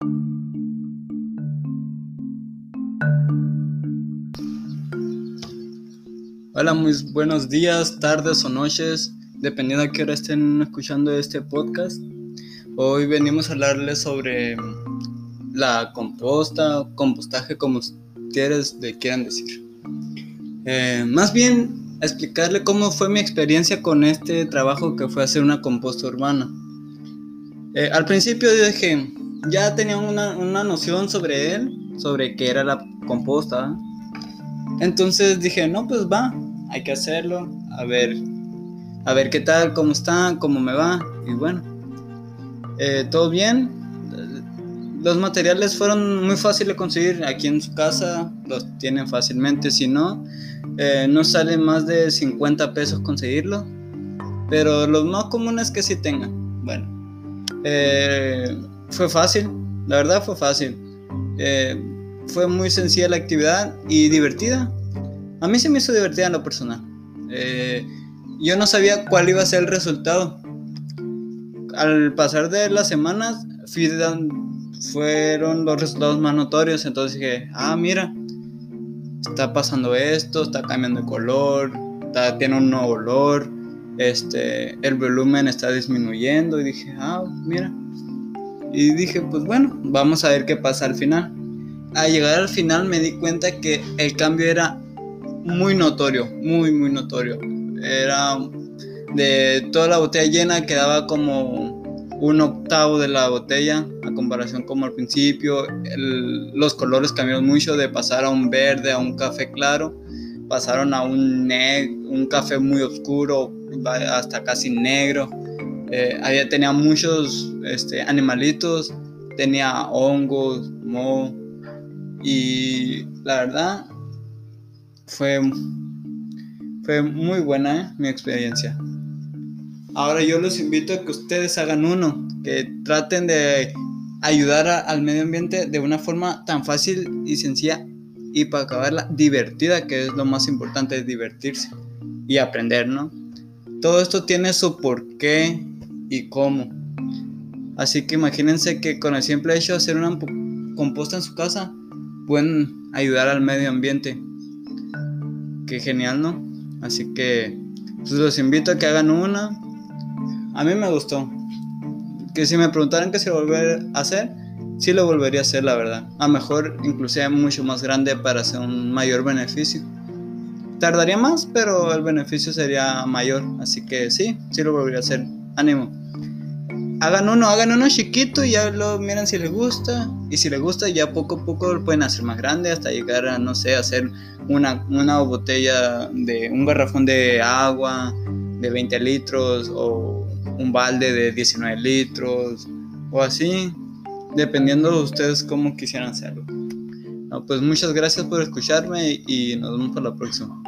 Hola, muy buenos días, tardes o noches, dependiendo a qué hora estén escuchando este podcast. Hoy venimos a hablarles sobre la composta, compostaje, como ustedes le quieran decir. Eh, más bien, explicarle cómo fue mi experiencia con este trabajo que fue hacer una composta urbana. Eh, al principio dije, ya tenía una, una noción sobre él, sobre qué era la composta. Entonces dije, no, pues va, hay que hacerlo, a ver, a ver qué tal, cómo está, cómo me va, y bueno, eh, todo bien. Los materiales fueron muy fáciles de conseguir aquí en su casa, los tienen fácilmente, si no, eh, no sale más de 50 pesos conseguirlo, pero los más comunes que sí tengan. Bueno, eh, fue fácil, la verdad fue fácil. fue muy sencilla la actividad y divertida. A mí se me hizo divertida en lo personal. Eh, yo no sabía cuál iba a ser el resultado. Al pasar de las semanas, fueron los resultados más notorios. Entonces dije, ah, mira, está pasando esto, está cambiando de color, tiene un nuevo olor, este, el volumen está disminuyendo. Y dije, ah, mira. Y dije, pues bueno, vamos a ver qué pasa al final. Al llegar al final me di cuenta que el cambio era muy notorio, muy, muy notorio. Era de toda la botella llena, quedaba como un octavo de la botella a comparación como al principio. los colores cambiaron mucho de pasar a un verde, a un café claro. Pasaron a un, un café muy oscuro, hasta casi negro. Eh, había, tenía muchos este, animalitos, tenía hongos, moho. Y la verdad, fue, fue muy buena ¿eh? mi experiencia. Ahora yo los invito a que ustedes hagan uno, que traten de ayudar al medio ambiente de una forma tan fácil y sencilla y para acabarla divertida, que es lo más importante, es divertirse y aprender, ¿no? Todo esto tiene su porqué y cómo. Así que imagínense que con el simple hecho de hacer una composta en su casa, pueden ayudar al medio ambiente qué genial, ¿no? Así que pues los invito a que hagan una. A mí me gustó. Que si me preguntaran que lo volver a hacer, sí lo volvería a hacer, la verdad. A mejor inclusive mucho más grande para hacer un mayor beneficio. Tardaría más, pero el beneficio sería mayor. Así que sí, sí lo volvería a hacer. Ánimo hagan uno, hagan uno chiquito y ya lo miren si les gusta. Y si les gusta, ya poco a poco lo pueden hacer más grande hasta llegar a, no sé, hacer una, una botella de un garrafón de agua de 20 litros o un balde de 19 litros o así, dependiendo de ustedes cómo quisieran hacerlo. pues muchas gracias por escucharme y nos vemos para la próxima.